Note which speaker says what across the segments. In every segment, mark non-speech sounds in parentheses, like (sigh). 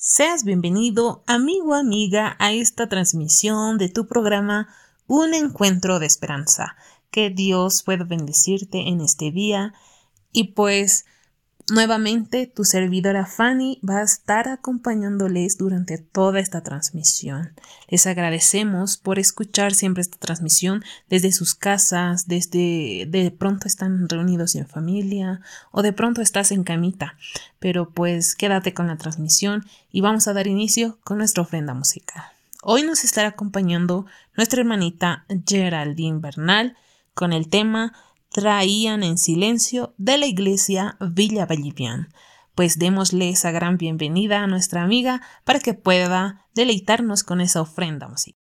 Speaker 1: Seas bienvenido, amigo, amiga, a esta transmisión de tu programa Un Encuentro de Esperanza. Que Dios pueda bendecirte en este día y pues Nuevamente, tu servidora Fanny va a estar acompañándoles durante toda esta transmisión. Les agradecemos por escuchar siempre esta transmisión desde sus casas, desde de pronto están reunidos en familia o de pronto estás en camita. Pero pues quédate con la transmisión y vamos a dar inicio con nuestra ofrenda musical. Hoy nos estará acompañando nuestra hermanita Geraldine Bernal con el tema traían en silencio de la iglesia Villa Vallivian. Pues démosle esa gran bienvenida a nuestra amiga para que pueda deleitarnos con esa ofrenda musical.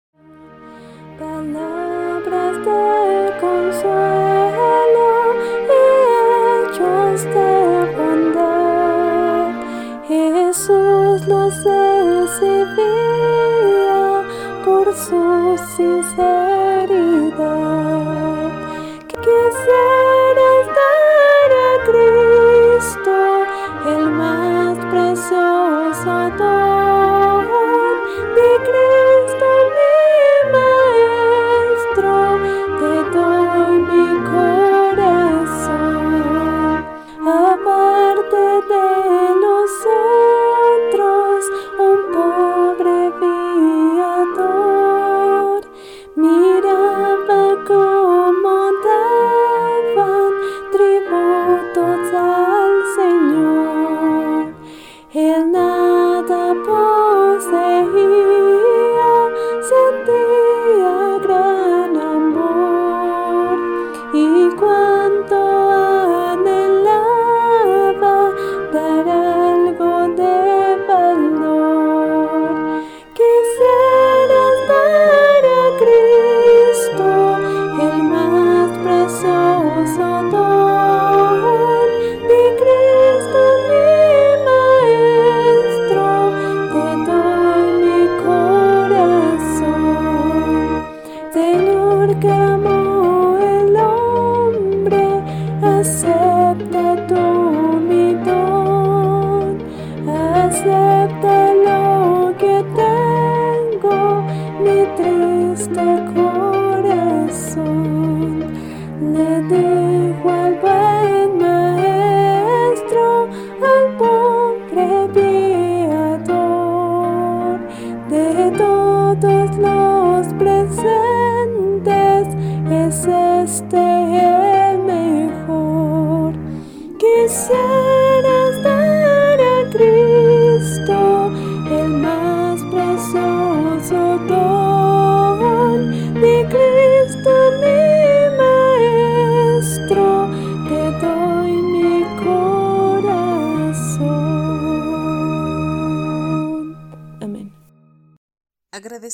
Speaker 2: Palabras consuelo y hechos de bondad. Jesús los recibía por su sinceridad.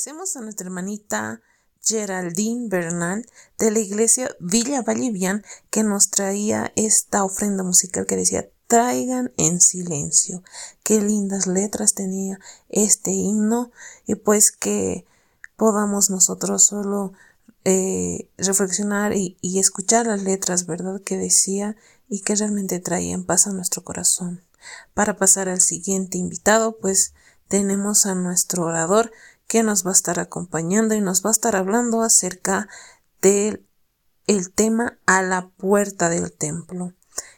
Speaker 1: Agradecemos a nuestra hermanita Geraldine Bernal de la iglesia Villa Vallivian que nos traía esta ofrenda musical que decía traigan en silencio. Qué lindas letras tenía este himno y pues que podamos nosotros solo eh, reflexionar y, y, escuchar las letras, ¿verdad? Que decía y que realmente traían paz a nuestro corazón. Para pasar al siguiente invitado, pues tenemos a nuestro orador que nos va a estar acompañando y nos va a estar hablando acerca del el tema a la puerta del templo.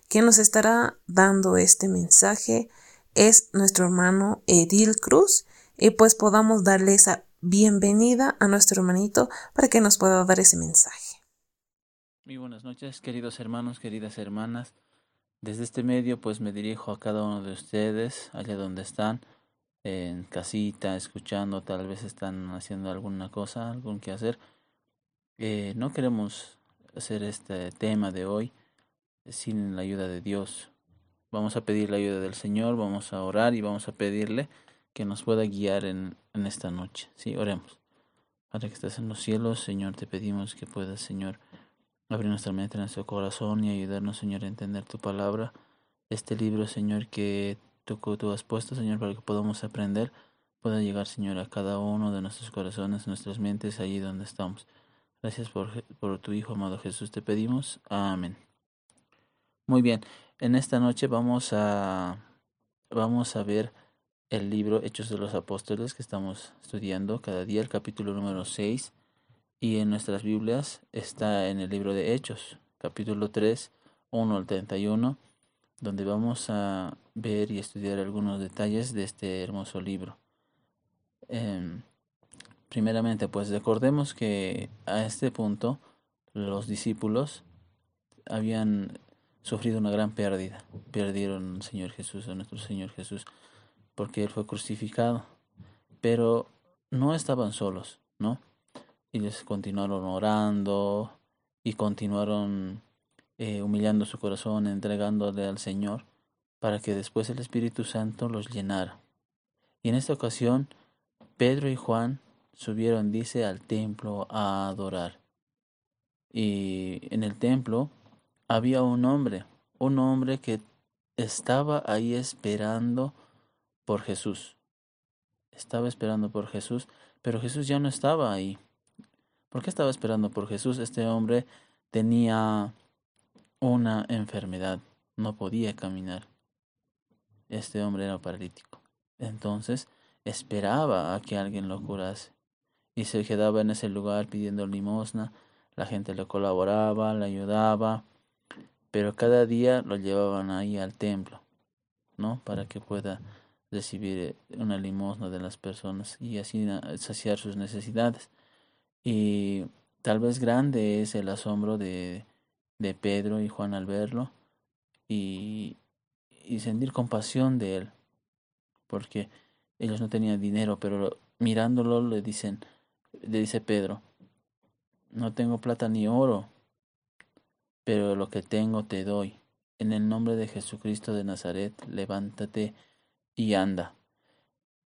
Speaker 1: Quien nos estará dando este mensaje es nuestro hermano Edil Cruz y pues podamos darle esa bienvenida a nuestro hermanito para que nos pueda dar ese mensaje.
Speaker 3: Muy buenas noches, queridos hermanos, queridas hermanas. Desde este medio pues me dirijo a cada uno de ustedes, allá donde están en casita, escuchando, tal vez están haciendo alguna cosa, algún que hacer. Eh, no queremos hacer este tema de hoy sin la ayuda de Dios. Vamos a pedir la ayuda del Señor, vamos a orar y vamos a pedirle que nos pueda guiar en, en esta noche. Sí, oremos. Padre que estás en los cielos, Señor, te pedimos que puedas, Señor, abrir nuestra mente, nuestro corazón y ayudarnos, Señor, a entender tu palabra. Este libro, Señor, que tú, tú has puesto, Señor, para que podamos aprender, pueda llegar, Señor, a cada uno de nuestros corazones, nuestras mentes, allí donde estamos. Gracias por, por tu Hijo, amado Jesús, te pedimos. Amén. Muy bien, en esta noche vamos a, vamos a ver el libro Hechos de los Apóstoles que estamos estudiando cada día, el capítulo número 6, y en nuestras Biblias está en el libro de Hechos, capítulo 3, 1 al 31, donde vamos a ver y estudiar algunos detalles de este hermoso libro. Em, primeramente, pues recordemos que a este punto los discípulos habían sufrido una gran pérdida. Perdieron al Señor Jesús, a nuestro Señor Jesús, porque Él fue crucificado. Pero no estaban solos, ¿no? Y les continuaron orando y continuaron eh, humillando su corazón, entregándole al Señor, para que después el Espíritu Santo los llenara. Y en esta ocasión, Pedro y Juan subieron, dice, al templo a adorar. Y en el templo había un hombre, un hombre que estaba ahí esperando por Jesús. Estaba esperando por Jesús, pero Jesús ya no estaba ahí. ¿Por qué estaba esperando por Jesús? Este hombre tenía una enfermedad, no podía caminar. Este hombre era paralítico. Entonces esperaba a que alguien lo curase y se quedaba en ese lugar pidiendo limosna. La gente le colaboraba, le ayudaba, pero cada día lo llevaban ahí al templo, ¿no? Para que pueda recibir eh, una limosna de las personas y así saciar sus necesidades. Y tal vez grande es el asombro de, de Pedro y Juan al verlo y, y sentir compasión de él, porque ellos no tenían dinero, pero mirándolo le dicen, le dice Pedro, no tengo plata ni oro, pero lo que tengo te doy. En el nombre de Jesucristo de Nazaret, levántate y anda.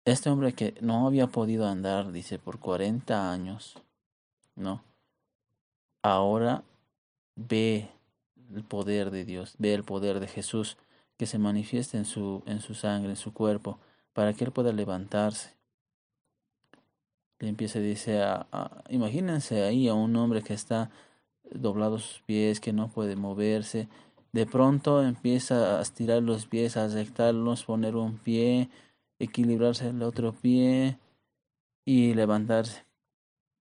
Speaker 3: Este hombre que no había podido andar, dice, por cuarenta años, ¿no? Ahora ve el poder de Dios, ve el poder de Jesús que se manifiesta en su, en su sangre, en su cuerpo, para que él pueda levantarse. Le empieza, dice, a, a, imagínense ahí a un hombre que está doblado sus pies, que no puede moverse. De pronto empieza a estirar los pies, a rectarlos, poner un pie, equilibrarse el otro pie y levantarse,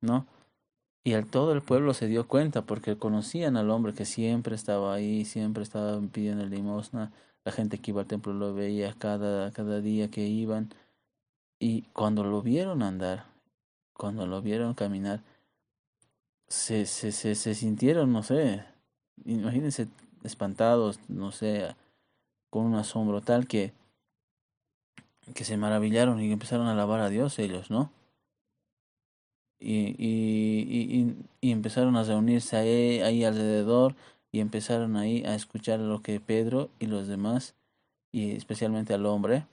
Speaker 3: ¿no? Y al todo el pueblo se dio cuenta porque conocían al hombre que siempre estaba ahí, siempre estaba pidiendo limosna. La gente que iba al templo lo veía cada, cada día que iban. Y cuando lo vieron andar, cuando lo vieron caminar, se, se, se, se sintieron, no sé, imagínense espantados, no sé, con un asombro tal que, que se maravillaron y empezaron a alabar a Dios ellos, ¿no? Y, y, y, y empezaron a reunirse ahí, ahí alrededor y empezaron ahí a escuchar lo que Pedro y los demás, y especialmente al hombre,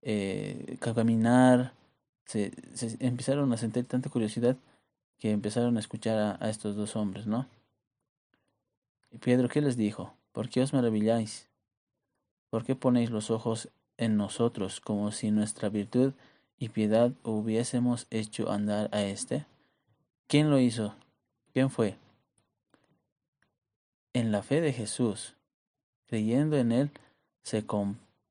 Speaker 3: eh, caminar, se, empezaron a sentir tanta curiosidad que empezaron a escuchar a, a estos dos hombres, ¿no? Y Pedro, ¿qué les dijo? ¿Por qué os maravilláis? ¿Por qué ponéis los ojos en nosotros como si nuestra virtud y piedad hubiésemos hecho andar a éste? ¿Quién lo hizo? ¿Quién fue? En la fe de Jesús, creyendo en Él, se,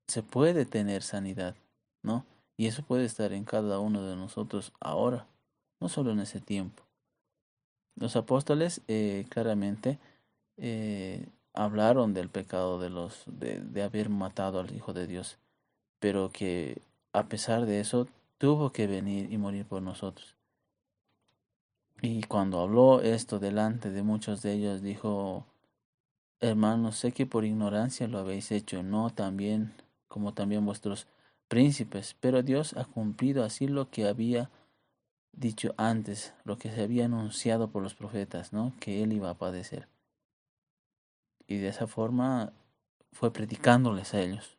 Speaker 3: se puede tener sanidad, ¿no? Y eso puede estar en cada uno de nosotros ahora no solo en ese tiempo. Los apóstoles eh, claramente eh, hablaron del pecado de los de, de haber matado al Hijo de Dios, pero que a pesar de eso tuvo que venir y morir por nosotros. Y cuando habló esto delante de muchos de ellos, dijo, hermanos, sé que por ignorancia lo habéis hecho, no también como también vuestros príncipes, pero Dios ha cumplido así lo que había dicho antes, lo que se había anunciado por los profetas, ¿no? Que él iba a padecer. Y de esa forma fue predicándoles a ellos.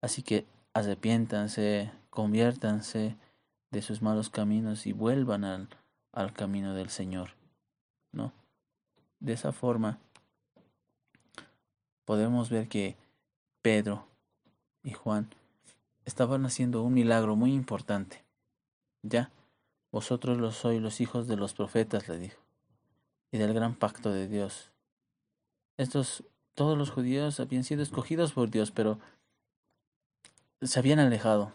Speaker 3: Así que arrepiéntanse, conviértanse de sus malos caminos y vuelvan al, al camino del Señor, ¿no? De esa forma podemos ver que Pedro y Juan estaban haciendo un milagro muy importante. ¿Ya? Vosotros lo sois los hijos de los profetas, le dijo, y del gran pacto de Dios. Estos, todos los judíos habían sido escogidos por Dios, pero se habían alejado,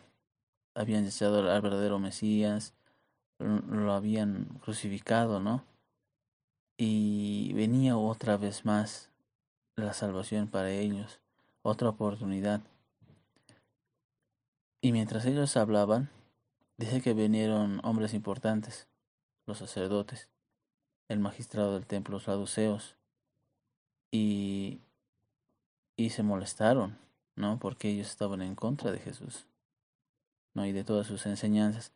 Speaker 3: habían echado al verdadero Mesías, lo habían crucificado, ¿no? Y venía otra vez más la salvación para ellos, otra oportunidad. Y mientras ellos hablaban, dice que vinieron hombres importantes, los sacerdotes, el magistrado del templo, los saduceos, y, y se molestaron, ¿no? Porque ellos estaban en contra de Jesús, ¿no? Y de todas sus enseñanzas.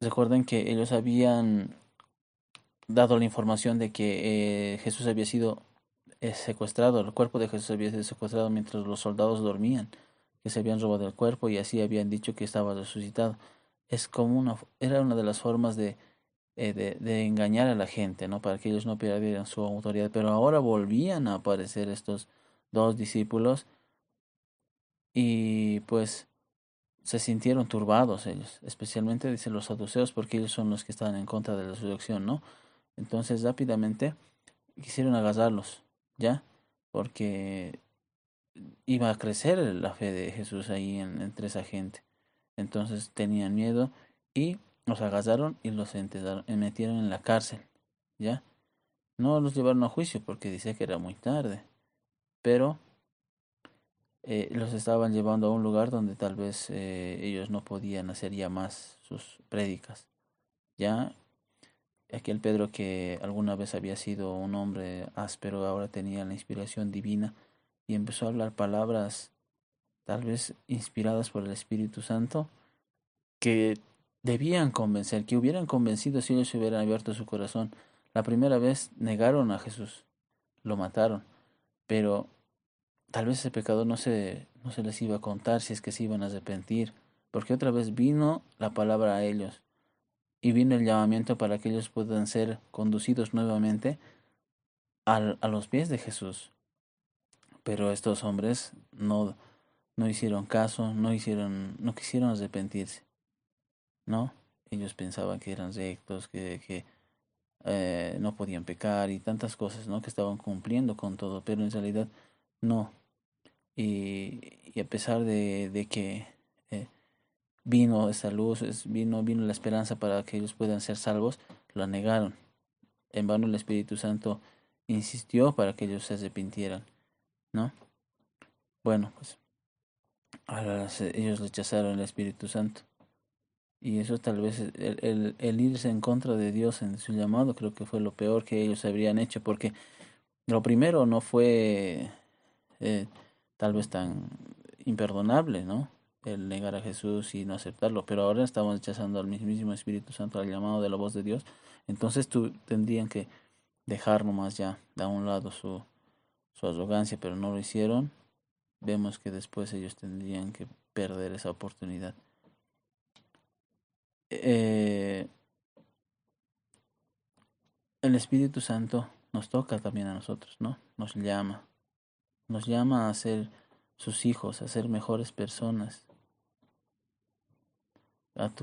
Speaker 3: Recuerden que ellos habían dado la información de que eh, Jesús había sido eh, secuestrado, el cuerpo de Jesús había sido secuestrado mientras los soldados dormían, que se habían robado el cuerpo y así habían dicho que estaba resucitado. Es como una, era una de las formas de, eh, de, engañar a la gente, ¿no? Para que ellos no perdieran su autoridad. Pero ahora volvían a aparecer estos dos discípulos y pues se sintieron turbados ellos, especialmente dicen los saduceos, porque ellos son los que estaban en contra de la resurrección, ¿no? Entonces rápidamente quisieron agarrarlos, ¿ya? Porque iba a crecer la fe de Jesús ahí en, entre esa gente. Entonces tenían miedo y los agarraron y los metieron en la cárcel, ¿ya? No los llevaron a juicio porque dice que era muy tarde, pero eh, los estaban llevando a un lugar donde tal vez eh, ellos no podían hacer ya más sus prédicas. Ya aquel Pedro que alguna vez había sido un hombre áspero, ahora tenía la inspiración divina y empezó a hablar palabras tal vez inspiradas por el Espíritu Santo que debían convencer, que hubieran convencido si ellos hubieran abierto su corazón. La primera vez negaron a Jesús, lo mataron, pero tal vez ese pecado no se, no se les iba a contar si es que se iban a arrepentir, porque otra vez vino la palabra a ellos y vino el llamamiento para que ellos puedan ser conducidos nuevamente al, a los pies de Jesús. Pero estos hombres no, no hicieron caso, no hicieron, no quisieron arrepentirse, ¿no? Ellos pensaban que eran rectos, que, que eh, no podían pecar y tantas cosas, ¿no? Que estaban cumpliendo con todo, pero en realidad no, y, y a pesar de, de que vino esa luz, vino, vino la esperanza para que ellos puedan ser salvos, la negaron. En vano el Espíritu Santo insistió para que ellos se arrepintieran, ¿no? Bueno, pues ellos rechazaron el Espíritu Santo. Y eso tal vez el, el, el, irse en contra de Dios en su llamado creo que fue lo peor que ellos habrían hecho, porque lo primero no fue eh, tal vez tan imperdonable, ¿no? El negar a Jesús y no aceptarlo, pero ahora estamos rechazando al mismísimo Espíritu Santo, al llamado de la voz de Dios, entonces tú tendrían que dejar nomás ya de un lado su, su arrogancia, pero no lo hicieron, vemos que después ellos tendrían que perder esa oportunidad. Eh, el Espíritu Santo nos toca también a nosotros, ¿no? Nos llama nos llama a ser sus hijos, a ser mejores personas.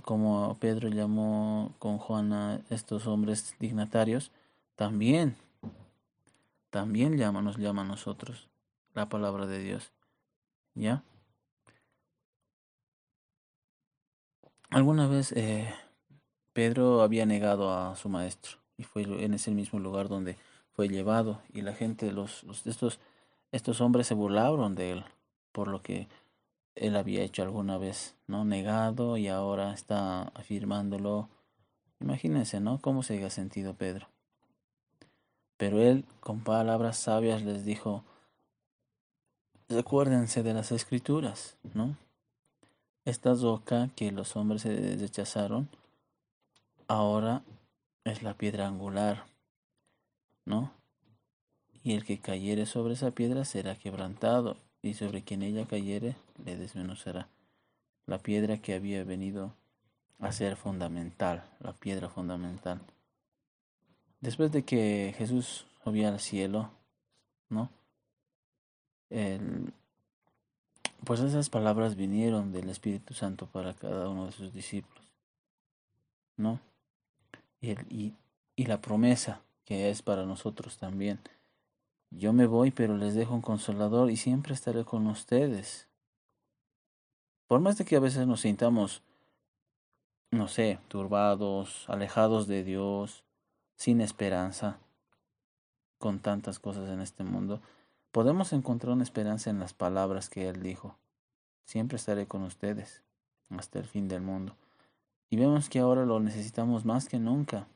Speaker 3: Como Pedro llamó con Juan estos hombres dignatarios, también, también llama, nos llama a nosotros la palabra de Dios. ¿Ya? Alguna vez eh, Pedro había negado a su maestro y fue en ese mismo lugar donde fue llevado y la gente, los, los estos estos hombres se burlaron de él por lo que él había hecho alguna vez, ¿no? Negado y ahora está afirmándolo. Imagínense, ¿no? ¿Cómo se haya sentido Pedro? Pero él, con palabras sabias, les dijo, recuérdense de las escrituras, ¿no? Esta roca que los hombres se rechazaron, ahora es la piedra angular, ¿no? y el que cayere sobre esa piedra será quebrantado, y sobre quien ella cayere le desmenuzará. La piedra que había venido a ser fundamental, la piedra fundamental. Después de que Jesús subía al cielo, ¿no? El, pues esas palabras vinieron del Espíritu Santo para cada uno de sus discípulos, ¿no? Y, el, y, y la promesa que es para nosotros también yo me voy, pero les dejo un consolador y siempre estaré con ustedes. Por más de que a veces nos sintamos, no sé, turbados, alejados de Dios, sin esperanza, con tantas cosas en este mundo, podemos encontrar una esperanza en las palabras que Él dijo. Siempre estaré con ustedes hasta el fin del mundo. Y vemos que ahora lo necesitamos más que nunca,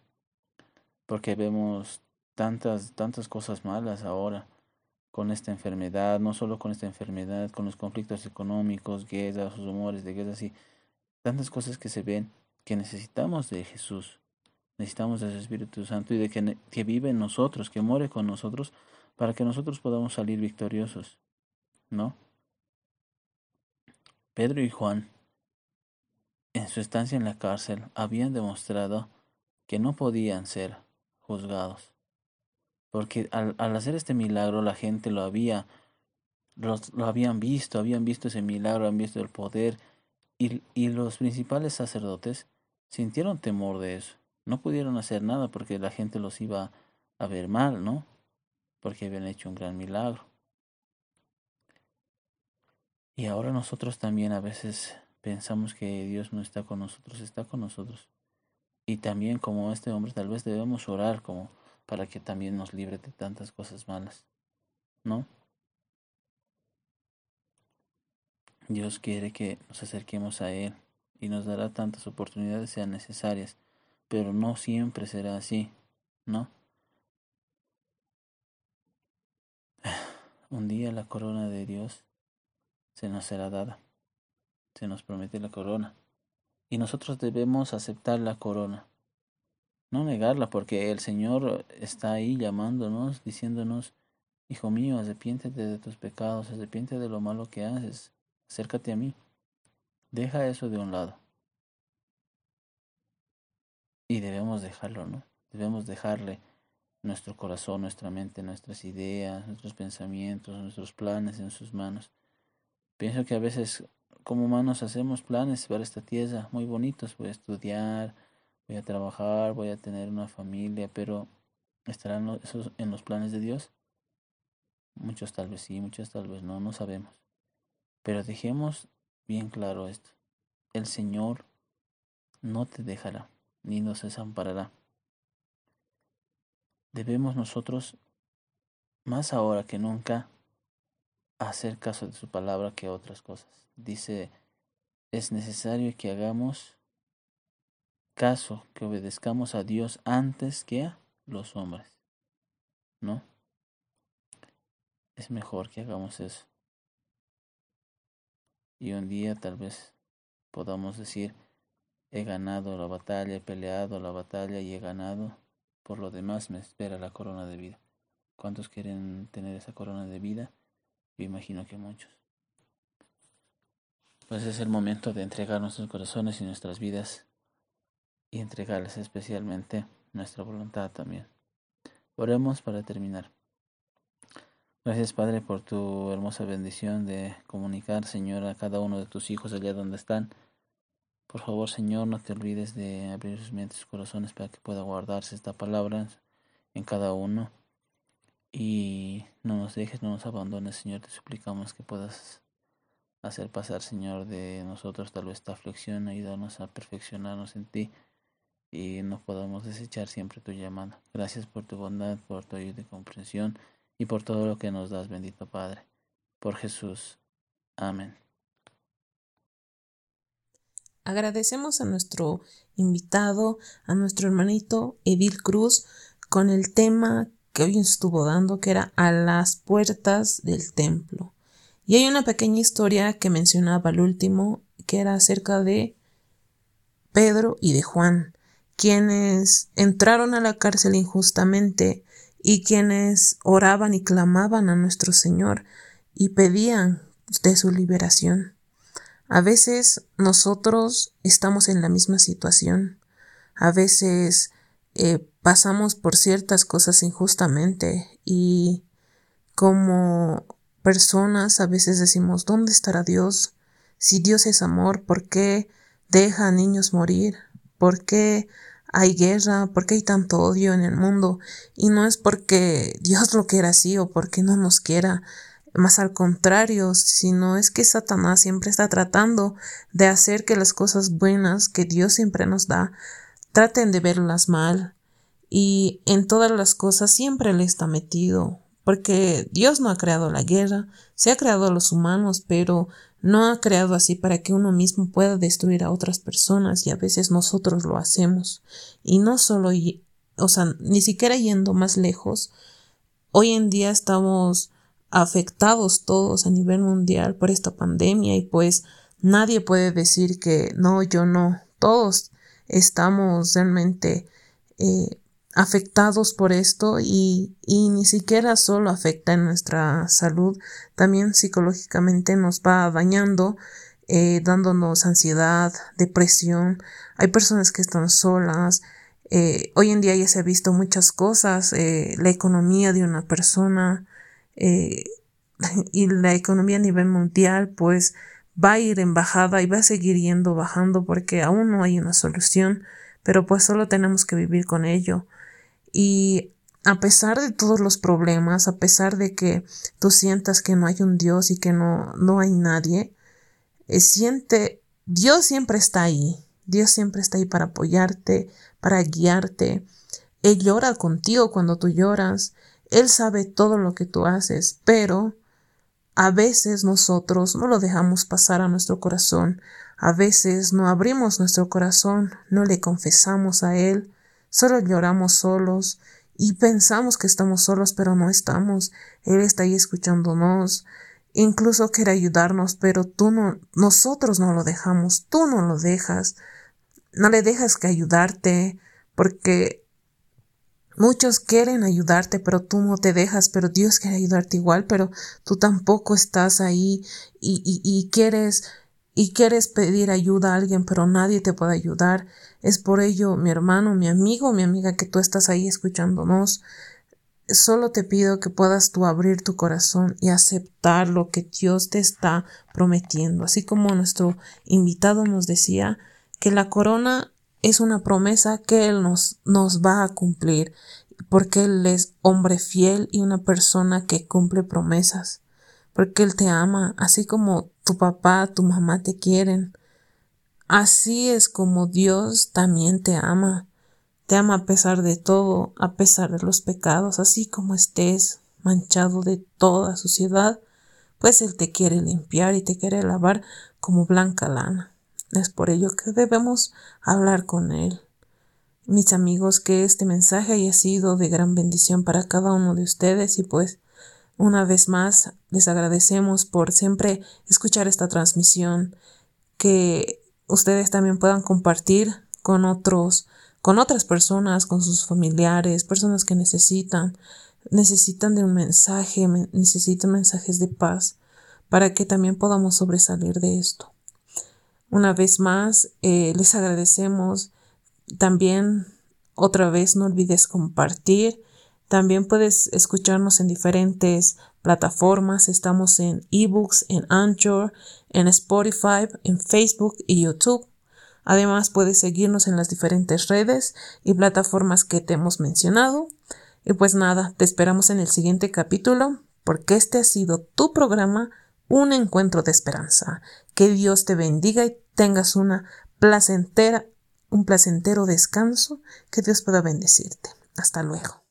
Speaker 3: porque vemos tantas, tantas cosas malas ahora con esta enfermedad, no solo con esta enfermedad, con los conflictos económicos, guerras, rumores de guerras y tantas cosas que se ven que necesitamos de Jesús, necesitamos de su Espíritu Santo y de que vive en nosotros, que muere con nosotros, para que nosotros podamos salir victoriosos, ¿no? Pedro y Juan, en su estancia en la cárcel, habían demostrado que no podían ser juzgados porque al, al hacer este milagro la gente lo había, lo, habían visto, habían visto ese milagro, habían visto el poder, y, y los principales sacerdotes sintieron temor de eso. No pudieron hacer nada porque la gente los iba a ver mal, ¿no? Porque habían hecho un gran milagro. Y ahora nosotros también a veces pensamos que Dios no está con nosotros, está con nosotros. Y también como este hombre tal vez debemos orar como para que también nos libre de tantas cosas malas, ¿no? Dios quiere que nos acerquemos a Él y nos dará tantas oportunidades sean necesarias, pero no siempre será así, ¿no? (sighs) Un día la corona de Dios se nos será dada, se nos promete la corona, y nosotros debemos aceptar la corona no negarla, porque el Señor está ahí llamándonos, diciéndonos, Hijo mío, arrepiéntete de tus pecados, arrepiéntete de lo malo que haces, acércate a mí. Deja eso de un lado. Y debemos dejarlo, ¿no? Debemos dejarle nuestro corazón, nuestra mente, nuestras ideas, nuestros pensamientos, nuestros planes en sus manos. Pienso que a veces como humanos hacemos planes para esta tierra muy bonitos, voy a estudiar, voy a trabajar, voy a tener una familia, pero ¿estarán esos en los planes de Dios? Muchos tal vez sí, muchos tal vez no, no sabemos. Pero dejemos bien claro esto. El Señor no te dejará, ni nos desamparará. Debemos nosotros, más ahora que nunca, hacer caso de su palabra que otras cosas. Dice, es necesario que hagamos caso que obedezcamos a Dios antes que a los hombres. ¿No? Es mejor que hagamos eso. Y un día tal vez podamos decir, he ganado la batalla, he peleado la batalla y he ganado. Por lo demás me espera la corona de vida. ¿Cuántos quieren tener esa corona de vida? Yo imagino que muchos. Pues es el momento de entregar nuestros corazones y nuestras vidas y entregarles especialmente nuestra voluntad también. Oremos para terminar. Gracias Padre por tu hermosa bendición de comunicar, Señor, a cada uno de tus hijos allá donde están. Por favor, Señor, no te olvides de abrir sus mentes y corazones para que pueda guardarse esta palabra en cada uno. Y no nos dejes, no nos abandones, Señor. Te suplicamos que puedas hacer pasar, Señor, de nosotros tal vez esta aflicción, ayudarnos a perfeccionarnos en ti y no podamos desechar siempre tu llamada. Gracias por tu bondad, por tu ayuda y comprensión y por todo lo que nos das, bendito Padre. Por Jesús. Amén.
Speaker 1: Agradecemos a nuestro invitado, a nuestro hermanito Evil Cruz, con el tema que hoy estuvo dando, que era a las puertas del templo. Y hay una pequeña historia que mencionaba al último, que era acerca de Pedro y de Juan quienes entraron a la cárcel injustamente y quienes oraban y clamaban a nuestro Señor y pedían de su liberación. A veces nosotros estamos en la misma situación. A veces eh, pasamos por ciertas cosas injustamente y como personas a veces decimos ¿dónde estará Dios? Si Dios es amor, ¿por qué deja a niños morir? ¿Por qué hay guerra? ¿Por qué hay tanto odio en el mundo? Y no es porque (laughs) Dios lo quiera así o porque no nos quiera. Más al contrario, sino es que Satanás siempre está tratando de hacer que las cosas buenas que Dios siempre nos da traten de verlas mal. Y en todas las cosas siempre le está metido. Porque Dios no ha creado la guerra, se ha creado a los humanos, pero no ha creado así para que uno mismo pueda destruir a otras personas y a veces nosotros lo hacemos. Y no solo, o sea, ni siquiera yendo más lejos, hoy en día estamos afectados todos a nivel mundial por esta pandemia y pues nadie puede decir que no, yo no, todos estamos realmente eh, afectados por esto y, y, ni siquiera solo afecta en nuestra salud, también psicológicamente nos va dañando, eh, dándonos ansiedad, depresión. Hay personas que están solas. Eh, hoy en día ya se ha visto muchas cosas, eh, la economía de una persona (laughs) y la economía a nivel mundial, pues va a ir en bajada y va a seguir yendo bajando porque aún no hay una solución, pero pues solo tenemos que vivir con ello. Y a pesar de todos los problemas, a pesar de que tú sientas que no hay un Dios y que no, no hay nadie, eh, siente, Dios siempre está ahí. Dios siempre está ahí para apoyarte, para guiarte. Él llora contigo cuando tú lloras. Él sabe todo lo que tú haces, pero a veces nosotros no lo dejamos pasar a nuestro corazón. A veces no abrimos nuestro corazón, no le confesamos a Él, Solo lloramos solos y pensamos que estamos solos, pero no estamos. Él está ahí escuchándonos. Incluso quiere ayudarnos, pero tú no, nosotros no lo dejamos, tú no lo dejas. No le dejas que ayudarte, porque muchos quieren ayudarte, pero tú no te dejas, pero Dios quiere ayudarte igual, pero tú tampoco estás ahí y, y, y quieres y quieres pedir ayuda a alguien pero nadie te puede ayudar. Es por ello, mi hermano, mi amigo, mi amiga, que tú estás ahí escuchándonos. Solo te pido que puedas tú abrir tu corazón y aceptar lo que Dios te está prometiendo. Así como nuestro invitado nos decía que la corona es una promesa que Él nos, nos va a cumplir, porque Él es hombre fiel y una persona que cumple promesas porque Él te ama, así como tu papá, tu mamá te quieren. Así es como Dios también te ama. Te ama a pesar de todo, a pesar de los pecados, así como estés manchado de toda suciedad, pues Él te quiere limpiar y te quiere lavar como blanca lana. Es por ello que debemos hablar con Él. Mis amigos, que este mensaje haya sido de gran bendición para cada uno de ustedes y pues una vez más, les agradecemos por siempre escuchar esta transmisión, que ustedes también puedan compartir con otros, con otras personas, con sus familiares, personas que necesitan, necesitan de un mensaje, necesitan mensajes de paz, para que también podamos sobresalir de esto. Una vez más, eh, les agradecemos. También, otra vez, no olvides compartir también puedes escucharnos en diferentes plataformas. Estamos en ebooks, en Anchor, en Spotify, en Facebook y YouTube. Además, puedes seguirnos en las diferentes redes y plataformas que te hemos mencionado. Y pues nada, te esperamos en el siguiente capítulo porque este ha sido tu programa, un encuentro de esperanza. Que Dios te bendiga y tengas una placentera, un placentero descanso. Que Dios pueda bendecirte. Hasta luego.